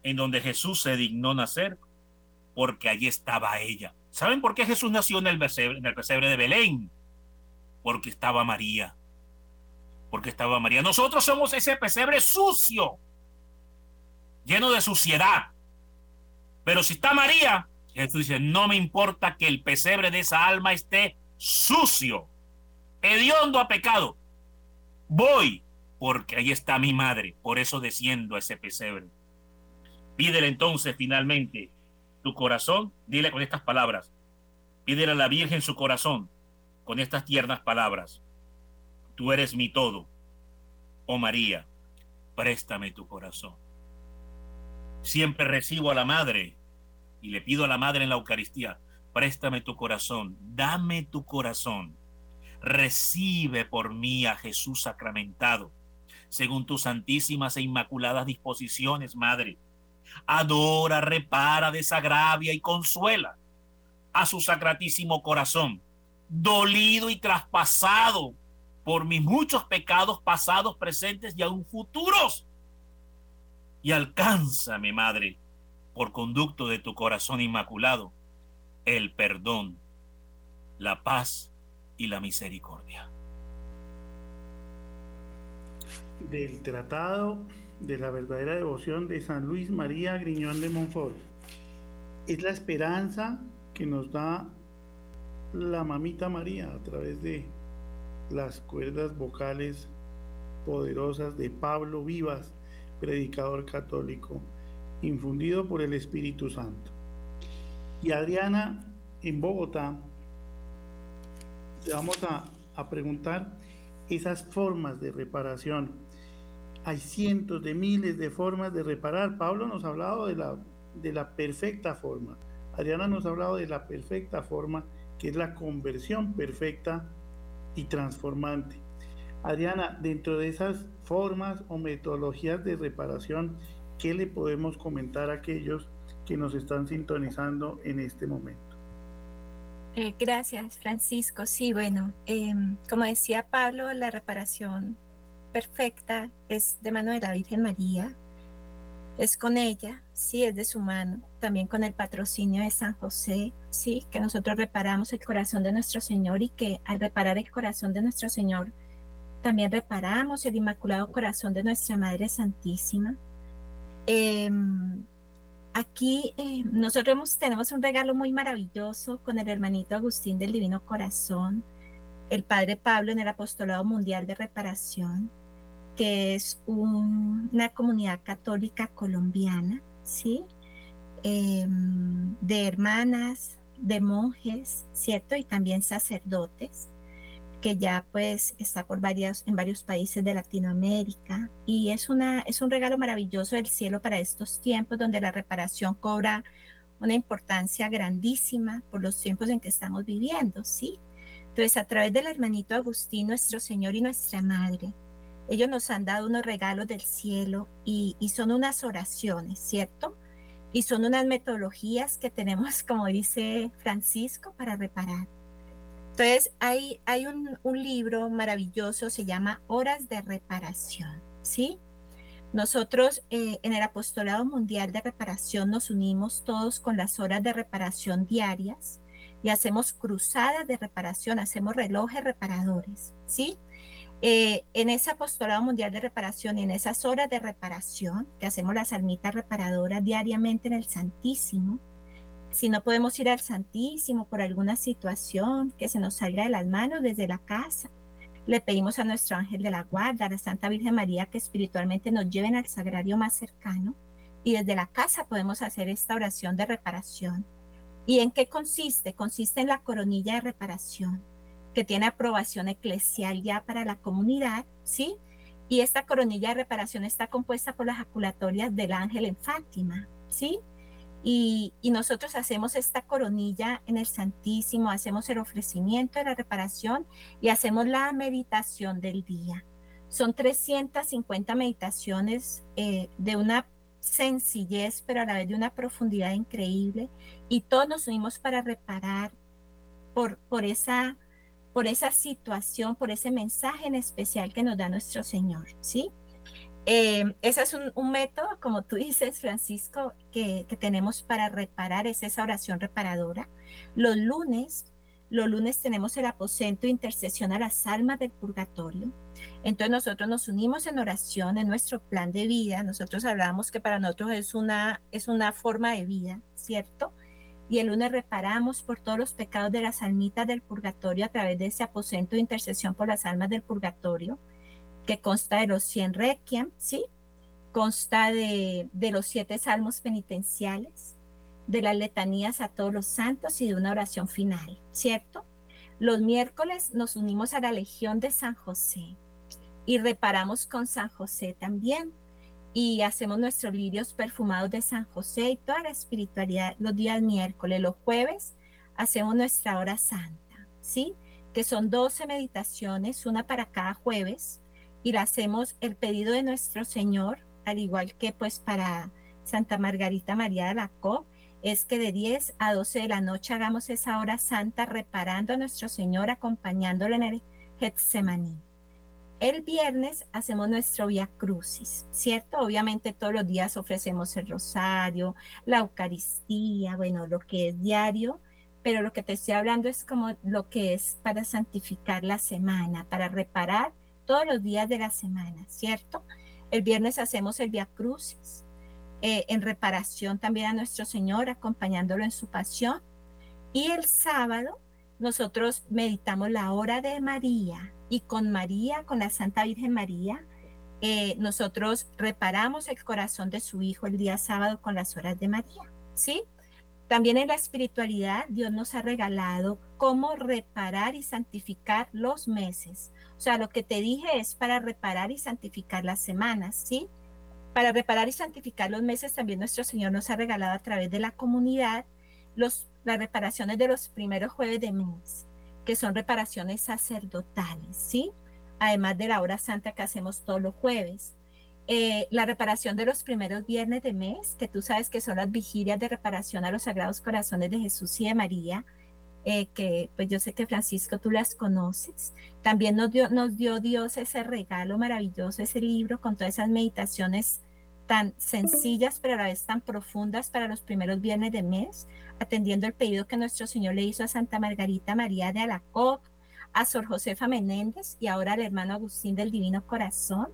en donde Jesús se dignó nacer, porque allí estaba ella. ¿Saben por qué Jesús nació en el pesebre, en el pesebre de Belén? Porque estaba María. Porque estaba María. Nosotros somos ese pesebre sucio, lleno de suciedad. Pero si está María, Jesús dice, no me importa que el pesebre de esa alma esté sucio hediondo a pecado. Voy, porque ahí está mi madre, por eso desciendo a ese pesebre. Pídele entonces finalmente tu corazón, dile con estas palabras. Pídele a la Virgen su corazón con estas tiernas palabras. Tú eres mi todo. Oh María, préstame tu corazón. Siempre recibo a la Madre y le pido a la Madre en la Eucaristía, préstame tu corazón, dame tu corazón recibe por mí a Jesús sacramentado, según tus santísimas e inmaculadas disposiciones, Madre. Adora, repara, desagravia y consuela a su sacratísimo corazón, dolido y traspasado por mis muchos pecados pasados, presentes y aún futuros. Y alcánzame, Madre, por conducto de tu corazón inmaculado, el perdón, la paz y la misericordia. Del Tratado de la Verdadera Devoción de San Luis María Griñón de Montfort. Es la esperanza que nos da la mamita María a través de las cuerdas vocales poderosas de Pablo Vivas, predicador católico, infundido por el Espíritu Santo. Y Adriana en Bogotá vamos a, preguntar esas formas de reparación. Hay cientos de miles de formas de reparar. Pablo nos ha hablado de la, de la perfecta forma. Adriana nos ha hablado de la perfecta forma, que es la conversión perfecta y transformante. Adriana, dentro de esas formas o metodologías de reparación, ¿qué le podemos comentar a aquellos que nos están sintonizando en este momento? Eh, gracias, Francisco. Sí, bueno, em, como decía Pablo, la reparación perfecta es de mano de la Virgen María, es con ella, sí, es de su mano, también con el patrocinio de San José, sí, que nosotros reparamos el corazón de nuestro Señor y que al reparar el corazón de nuestro Señor, también reparamos el Inmaculado Corazón de nuestra Madre Santísima. Em, Aquí eh, nosotros tenemos un regalo muy maravilloso con el hermanito Agustín del Divino Corazón, el Padre Pablo en el Apostolado Mundial de Reparación, que es una comunidad católica colombiana, ¿sí? Em, de hermanas, de monjes, ¿cierto? Y también sacerdotes que ya pues está por varios, en varios países de Latinoamérica y es, una, es un regalo maravilloso del cielo para estos tiempos donde la reparación cobra una importancia grandísima por los tiempos en que estamos viviendo, ¿sí? Entonces, a través del hermanito Agustín, nuestro Señor y nuestra Madre, ellos nos han dado unos regalos del cielo y, y son unas oraciones, ¿cierto? Y son unas metodologías que tenemos, como dice Francisco, para reparar. Entonces, hay, hay un, libro maravilloso, se llama Horas de Reparación, ¿sí? Nosotros eh, en el Apostolado Mundial de Reparación nos unimos todos con las horas de reparación diarias y hacemos cruzadas de reparación, hacemos relojes reparadores, ¿sí? Eh, en ese apostolado mundial de reparación y en esas horas de reparación que hacemos las almitas reparadoras diariamente en el Santísimo, si no podemos ir al Santísimo por alguna situación que se nos salga de las manos desde la casa, le pedimos a nuestro ángel de la guarda, a la Santa Virgen María, que espiritualmente nos lleven al sagrario más cercano y desde la casa podemos hacer esta oración de reparación. ¿Y en qué consiste? Consiste en la coronilla de reparación, que tiene aprobación eclesial ya para la comunidad, ¿sí? Y esta coronilla de reparación está compuesta por las jaculatorias del ángel en Fátima, ¿sí? Y, nosotros hacemos esta coronilla en el Santísimo, hacemos el ofrecimiento de la reparación y hacemos la meditación del día. Son 350 meditaciones eh, de una sencillez, pero a la vez de una profundidad increíble. Y todos nos unimos para reparar por, esa, por esa situación, por ese mensaje en especial que nos da nuestro Señor, ¿sí? Eh, ese es un, método, como tú dices, Francisco, que, tenemos para reparar, es esa oración reparadora. Los lunes, los lunes tenemos el aposento de intercesión a las almas del purgatorio. Entonces nosotros nos unimos en oración, en nuestro plan de vida. Nosotros hablamos que para nosotros es una, es una forma de vida, ¿cierto? Y el lunes reparamos por todos los pecados de las almitas del purgatorio a través de ese aposento de intercesión por las almas del purgatorio que consta de los 100 requiem, ¿sí? Consta de, de los siete salmos penitenciales, de las letanías a todos los santos y de una oración final, ¿cierto? Los miércoles nos unimos a la Legión de San José y reparamos con San José también y hacemos nuestros lirios perfumados de San José y toda la espiritualidad los días miércoles. Los jueves hacemos nuestra hora santa, ¿sí? Que son 12 meditaciones, una para cada jueves, y le hacemos el pedido de nuestro Señor, al igual que pues para Santa Margarita María de la Co, es que de 10 a 12 de la noche hagamos esa hora santa reparando a nuestro Señor, acompañándolo en el Getsemaní. El viernes hacemos nuestro Via Crucis, ¿cierto? Obviamente todos los días ofrecemos el rosario, la Eucaristía, bueno, lo que es diario, pero lo que te estoy hablando es como lo que es para santificar la semana, para reparar todos los días de la semana, ¿cierto? El viernes hacemos el Via Crucis, eh, en reparación también a nuestro Señor, acompañándolo en su pasión. Y el sábado nosotros meditamos la hora de María y con María, con la Santa Virgen María, eh, nosotros reparamos el corazón de su Hijo el día sábado con las horas de María, ¿sí? También en la espiritualidad Dios nos ha regalado cómo reparar y santificar los meses. O sea, lo que te dije es para reparar y santificar las semanas, ¿sí? Para reparar y santificar los meses también nuestro Señor nos ha regalado a través de la comunidad los, las reparaciones de los primeros jueves de mes, que son reparaciones sacerdotales, ¿sí? Además de la hora santa que hacemos todos los jueves. Eh, la reparación de los primeros viernes de mes, que tú sabes que son las vigilias de reparación a los sagrados corazones de Jesús y de María, eh, que pues yo sé que Francisco tú las conoces. También nos dio, nos dio Dios ese regalo maravilloso, ese libro con todas esas meditaciones tan sencillas pero a la vez tan profundas para los primeros viernes de mes, atendiendo el pedido que nuestro Señor le hizo a Santa Margarita María de Alacoc, a Sor Josefa Menéndez y ahora al hermano Agustín del Divino Corazón.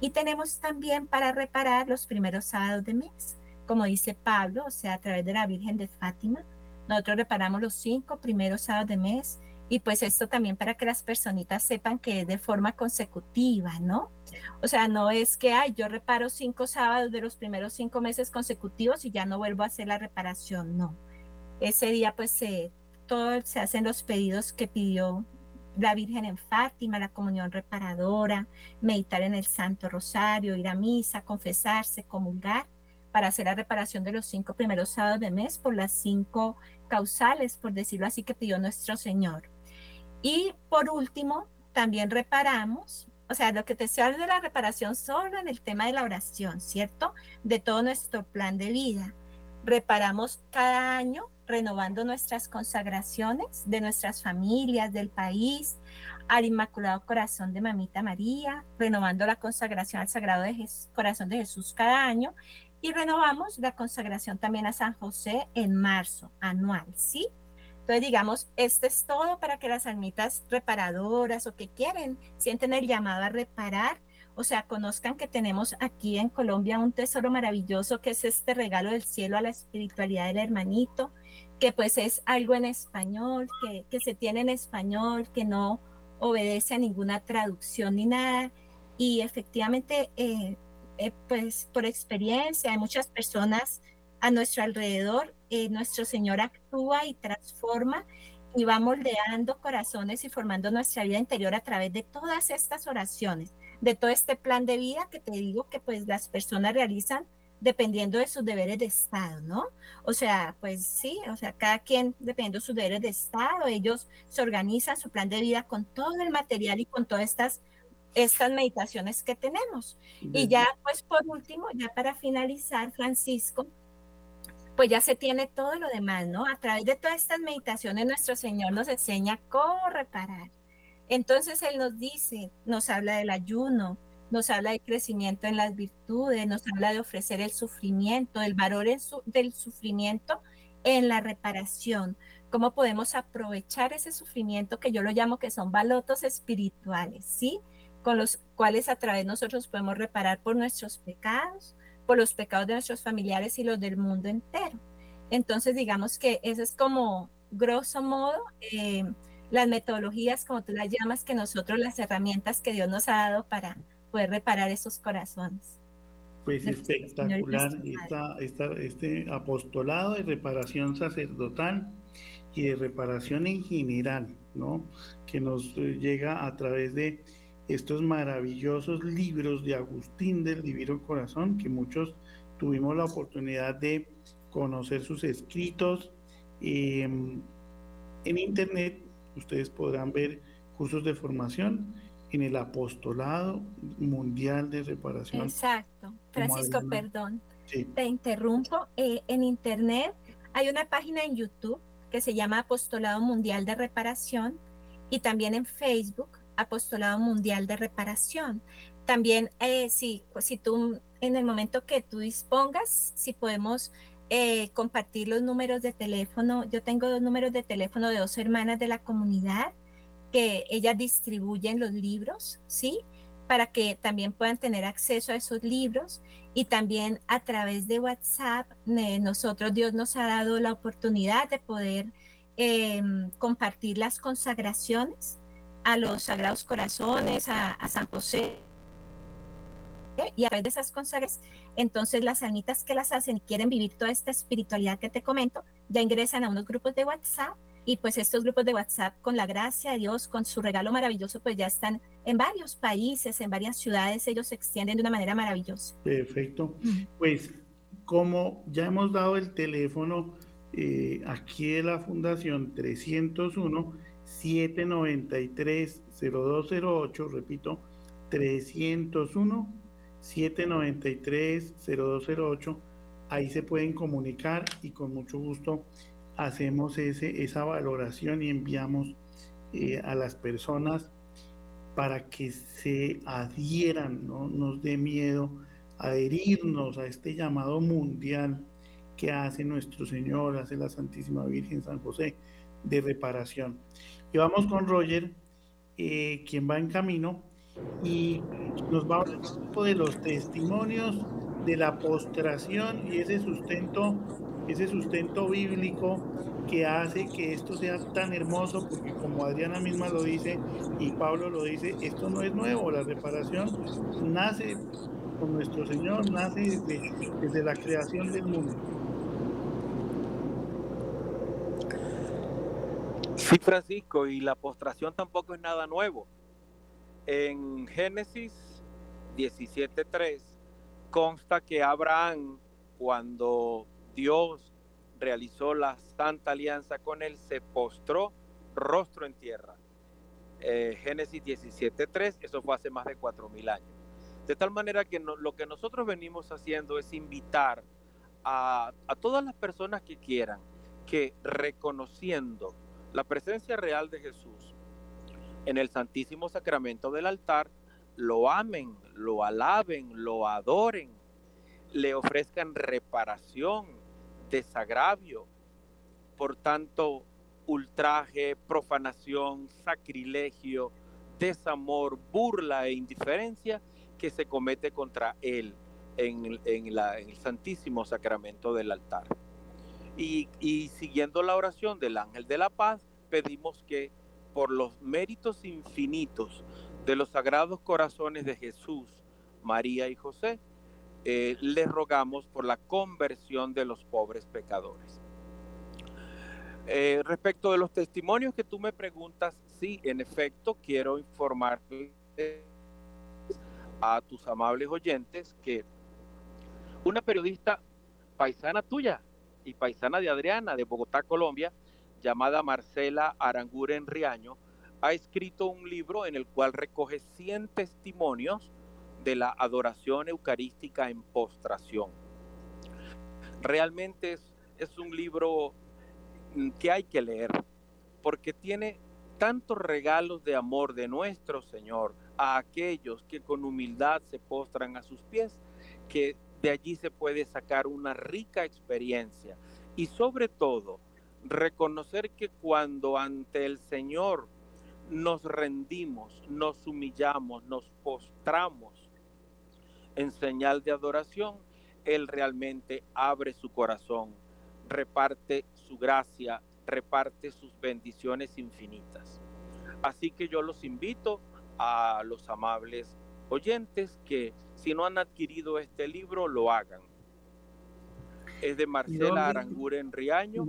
Y tenemos también para reparar los primeros sábados de mes, como dice Pablo, o sea, a través de la Virgen de Fátima, nosotros reparamos los cinco primeros sábados de mes y pues esto también para que las personitas sepan que es de forma consecutiva, ¿no? O sea, no es que, ay, yo reparo cinco sábados de los primeros cinco meses consecutivos y ya no vuelvo a hacer la reparación, no. Ese día pues se, todo, se hacen los pedidos que pidió la Virgen en Fátima, la comunión reparadora, meditar en el Santo Rosario, ir a misa, confesarse, comulgar para hacer la reparación de los cinco primeros sábados de mes por las cinco causales, por decirlo así, que pidió nuestro Señor. Y por último, también reparamos, o sea, lo que te de la reparación solo en el tema de la oración, ¿cierto? De todo nuestro plan de vida. Reparamos cada año renovando nuestras consagraciones de nuestras familias, del país, al Inmaculado Corazón de Mamita María, renovando la consagración al Sagrado Corazón de Jesús cada año y renovamos la consagración también a San José en marzo, anual, ¿sí? Entonces, digamos, esto es todo para que las almitas reparadoras o que quieren, sienten el llamado a reparar, o sea, conozcan que tenemos aquí en Colombia un tesoro maravilloso que es este regalo del cielo a la espiritualidad del hermanito, que pues es algo en español, que, que se tiene en español, que no obedece a ninguna traducción ni nada. Y efectivamente, eh, eh, pues por experiencia, hay muchas personas a nuestro alrededor, eh, nuestro Señor actúa y transforma y va moldeando corazones y formando nuestra vida interior a través de todas estas oraciones, de todo este plan de vida que te digo que pues las personas realizan dependiendo de sus deberes de Estado, ¿no? O sea, pues sí, o sea, cada quien dependiendo de sus deberes de Estado, ellos se organizan su plan de vida con todo el material y con todas estas, estas meditaciones que tenemos. Y ya, pues por último, ya para finalizar, Francisco, pues ya se tiene todo lo demás, ¿no? A través de todas estas meditaciones, nuestro Señor nos enseña cómo reparar. Entonces Él nos dice, nos habla del ayuno, nos habla de crecimiento en las virtudes, nos habla de ofrecer el sufrimiento, el valor del sufrimiento en la reparación. ¿Cómo podemos aprovechar ese sufrimiento que yo lo llamo que son balotos espirituales, ¿sí? Con los cuales a través de nosotros podemos reparar por nuestros pecados, por los pecados de nuestros familiares y los del mundo entero. Entonces, digamos que eso es como, grosso modo, eh, las metodologías, como tú las llamas, que nosotros, las herramientas que Dios nos ha dado para poder reparar esos corazones. Pues espectacular este apostolado de reparación sacerdotal y de reparación en general, ¿no? Que nos eh, llega a través de estos maravillosos libros de Agustín del Divino Corazón, que muchos tuvimos la oportunidad de conocer sus escritos. Em, en internet ustedes podrán ver cursos de formación en el apostolado mundial de reparación. Exacto. Francisco, perdón. Te interrumpo. Eh, en internet hay una página en YouTube que se llama Apostolado Mundial de Reparación y también en Facebook Apostolado Mundial de Reparación. También, eh, si, tú, en el momento que tú dispongas, si podemos eh, compartir los números de teléfono. Yo tengo dos números de teléfono de dos hermanas de la comunidad que ellas distribuyen los libros, ¿sí? Para que también puedan tener acceso a esos libros y también a través de WhatsApp, nosotros Dios nos ha dado la oportunidad de poder em, compartir las consagraciones a los Sagrados Corazones, a, San José. Y a través de esas consagraciones, entonces las almitas que las hacen y quieren vivir toda esta espiritualidad que te comento, ya ingresan a unos grupos de WhatsApp y pues estos grupos de WhatsApp con la gracia de Dios, con su regalo maravilloso, pues ya están en varios países, en varias ciudades, ellos se extienden de una manera maravillosa. Perfecto. Pues como ya hemos dado el teléfono eh, aquí de la Fundación 301, 793-0208, repito, 301-793-0208. Ahí se pueden comunicar y con mucho gusto hacemos ese, esa valoración y enviamos eh, a las personas para que se adhieran, no nos dé miedo adherirnos a este llamado mundial que hace nuestro Señor, hace la Santísima Virgen San José de reparación. Y vamos con Roger, eh, quien va en camino, y nos va a hablar un poco de los testimonios de la postración y ese sustento, ese sustento bíblico que hace que esto sea tan hermoso, porque como Adriana misma lo dice y Pablo lo dice, esto no es nuevo, la reparación nace con nuestro Señor, nace desde la creación del mundo. Sí, Francisco, y la postración tampoco es nada nuevo. En Génesis 17.3 consta que Abraham, cuando Dios realizó la santa alianza con él, se postró rostro en tierra. Eh, Génesis 17.3, eso fue hace más de 4.000 años. De tal manera que lo que nosotros venimos haciendo es invitar a todas las personas que quieran que reconociendo la presencia real de Jesús en el Santísimo Sacramento del altar, lo amen, lo alaben, lo adoren, le ofrezcan reparación, desagravio. Por tanto, ultraje, profanación, sacrilegio, desamor, burla e indiferencia que se comete contra Él en, el Santísimo Sacramento del altar. Y, siguiendo la oración del ángel de la paz, pedimos que por los méritos infinitos de los sagrados corazones de Jesús, María y José, eh, les rogamos por la conversión de los pobres pecadores. Eh, respecto de los testimonios que tú me preguntas, sí, en efecto, quiero informar a tus amables oyentes que una periodista paisana tuya y paisana de Adriana de Bogotá, Colombia, llamada Marcela Aranguren Riaño, ha escrito un libro en el cual recoge 100 testimonios de la adoración eucarística en postración. Realmente es, es un libro que hay que leer porque tiene tantos regalos de amor de nuestro Señor a aquellos que con humildad se postran a sus pies, que de allí se puede sacar una rica experiencia y sobre todo reconocer que cuando ante el Señor nos rendimos, nos humillamos, nos postramos en señal de adoración, Él realmente abre su corazón, reparte su gracia, reparte sus bendiciones infinitas. Así que yo los invito a los amables oyentes que si no han adquirido este libro, lo hagan. Es de Marcela Aranguren Riaño,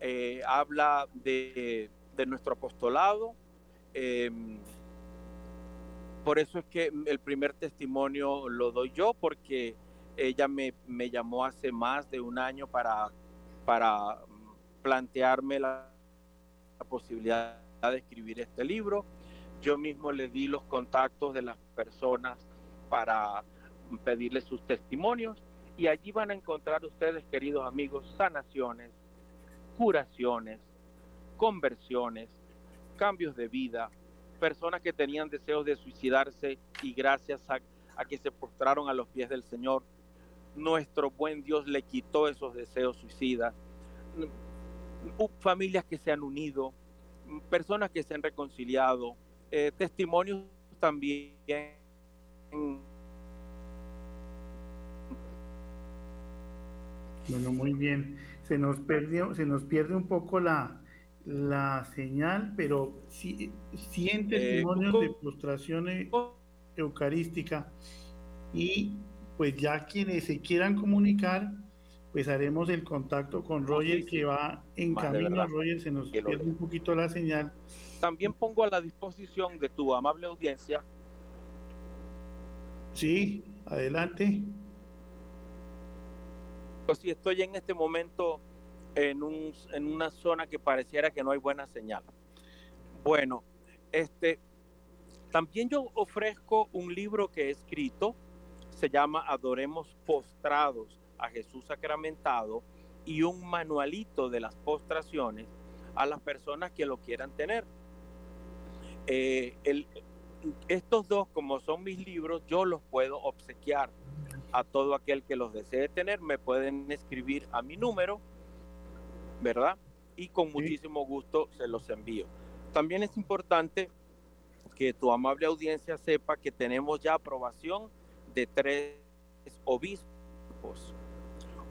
eh, habla de, nuestro apostolado. Em, por eso es que el primer testimonio lo doy yo, porque ella me, llamó hace más de un año para, para plantearme la, la posibilidad de escribir este libro. Yo mismo le di los contactos de las personas para pedirles sus testimonios y allí van a encontrar ustedes, queridos amigos, sanaciones, curaciones, conversiones, cambios de vida, personas que tenían deseos de suicidarse y gracias a, que se postraron a los pies del Señor, nuestro buen Dios le quitó esos deseos suicidas. Familias que se han unido, personas que se han reconciliado, eh, testimonios también bueno, muy bien. Se nos perdió, se nos pierde un poco la, la señal, pero sí, 100 eh, testimonios de frustración eucarística. Y pues ya quienes se quieran comunicar, pues haremos el contacto con Roger que va en camino. Roger, se nos pierde un poquito la señal. También pongo a la disposición de tu amable audiencia. Sí, adelante. Pues si estoy en este momento en, un, en una zona que pareciera que no hay buena señal. Bueno, este, también yo ofrezco un libro que he escrito, se llama Adoremos postrados a Jesús sacramentado y un manualito de las postraciones a las personas que lo quieran tener. Eh, el, estos dos, como son mis libros, yo los puedo obsequiar a todo aquel que los desee tener. Me pueden escribir a mi número ¿verdad? Y con muchísimo gusto se los envío. También es importante que tu amable audiencia sepa que tenemos ya aprobación de tres obispos.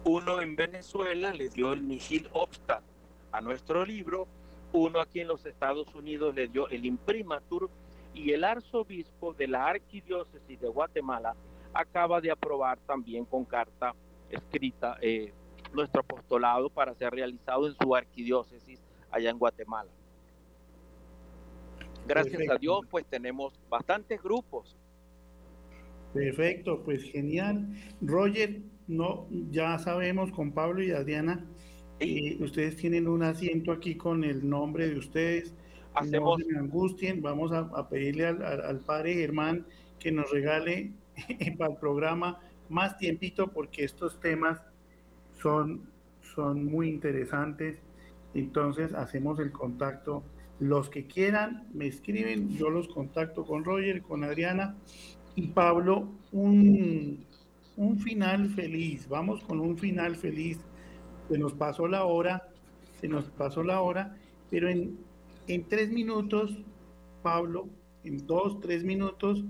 Uno en Venezuela le dio el Nihil Obstat a nuestro libro, uno aquí en los Estados Unidos le dio el Imprimatur y el arzobispo de la Arquidiócesis de Guatemala acaba de aprobar también con carta escrita eh, nuestro apostolado para ser realizado en su arquidiócesis allá en Guatemala. Gracias a Dios, pues tenemos bastantes grupos. Perfecto, pues genial. Roger, no, ya sabemos con Pablo y Adriana, eh, ustedes tienen un asiento aquí con el nombre de ustedes. Hacemos. No angustien, vamos a, pedirle al, al, padre Germán que nos regale para el programa más tiempito porque estos temas son, son muy interesantes. Entonces hacemos el contacto. Los que quieran me escriben, yo los contacto con Roger, con Adriana y Pablo. Un, un final feliz. Vamos con un final feliz. Se nos pasó la hora, se nos pasó la hora Pero en, en tres minutos, Pablo, en dos, tres minutos,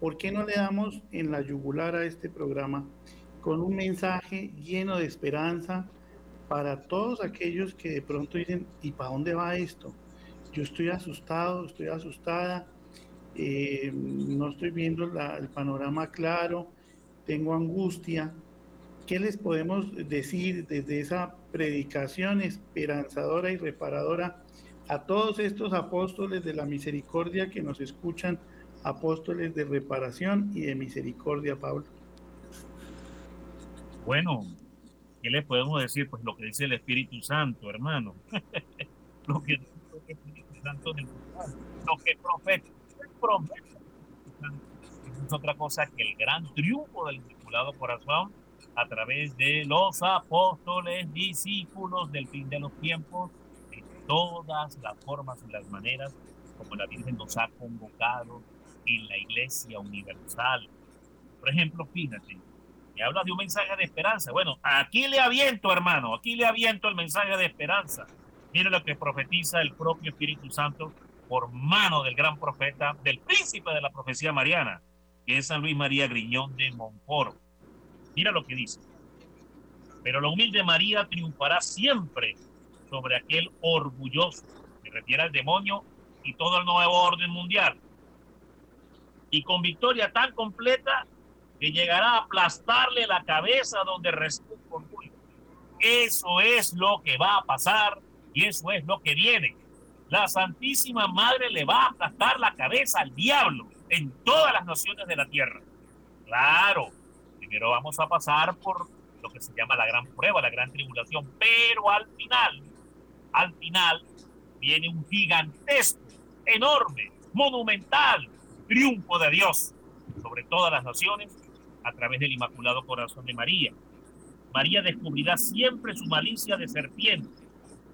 ¿por qué no le damos en la yugular a este programa con un mensaje lleno de esperanza para todos aquellos que de pronto dicen, ¿y para dónde va esto? Yo estoy asustado, estoy asustada, eh, no estoy viendo el panorama claro, tengo angustia. ¿Qué les podemos decir desde esa predicación esperanzadora y reparadora a todos estos apóstoles de la misericordia que nos escuchan, apóstoles de reparación y de misericordia, Pablo? Bueno, ¿qué les podemos decir? Pues lo que dice el Espíritu Santo, hermano. lo que dice el Espíritu Santo, lo que profeta, promete. es otra cosa que el gran triunfo del Inmaculado Corazón a través de los apóstoles, discípulos del fin de los tiempos, en todas las formas y las maneras como la Virgen nos ha convocado en la Iglesia Universal. Por ejemplo, fíjate, me habla de un mensaje de esperanza. Bueno, aquí le aviento, hermano, aquí le aviento el mensaje de esperanza. Mire lo que profetiza el propio Espíritu Santo por mano del gran profeta, del príncipe de la profecía mariana, que es San Luis María Griñón de Montfort. Mira lo que dice. Pero la humilde María triunfará siempre sobre aquel orgulloso, que refiere al demonio y todo el nuevo orden mundial. Y con victoria tan completa que llegará a aplastarle la cabeza donde reside orgullo. Eso es lo que va a pasar y eso es lo que viene. La Santísima Madre le va a aplastar la cabeza al diablo en todas las naciones de la tierra. Claro, primero vamos a pasar por lo que se llama la gran prueba, la gran tribulación, pero al final, al final viene un gigantesco, enorme, monumental triunfo de Dios sobre todas las naciones a través del Inmaculado Corazón de María. María descubrirá siempre su malicia de serpiente,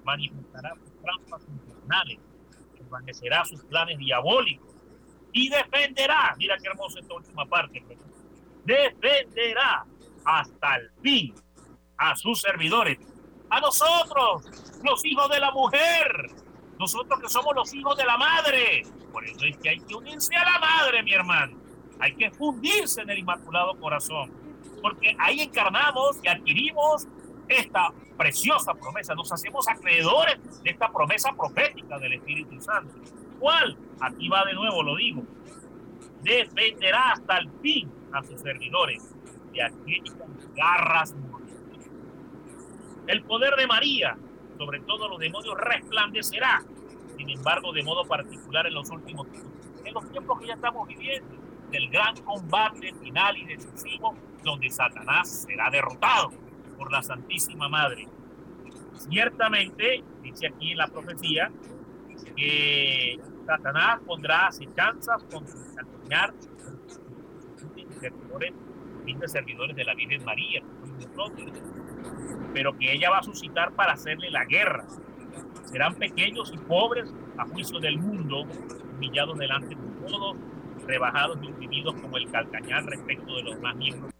manifestará sus trampas infernales, desvanecerá sus planes diabólicos y defenderá, mira qué hermosa esta última parte, defenderá hasta el fin a sus servidores, a nosotros, los hijos de la mujer, nosotros que somos los hijos de la madre. Por eso es que hay que unirse a la madre, mi hermano. Hay que fundirse en el Inmaculado Corazón, porque ahí encarnamos y adquirimos esta preciosa promesa, nos hacemos acreedores de esta promesa profética del Espíritu Santo. ¿Cuál? Aquí va de nuevo, lo digo. Defenderá hasta el fin a sus servidores de aquellas garras El poder de María sobre todos los demonios resplandecerá, sin embargo, de modo particular en los últimos tiempos, en los tiempos que ya estamos viviendo del gran combate final y decisivo donde Satanás será derrotado por la Santísima Madre. Ciertamente, dice aquí en la profecía, que Satanás pondrá acechanzas con caminar servidores, servidores de la Virgen María, pero que ella va a suscitar para hacerle la guerra. Serán pequeños y pobres a juicio del mundo, humillados delante de todos rebajados y oprimidos como el calcañar respecto de los más miembros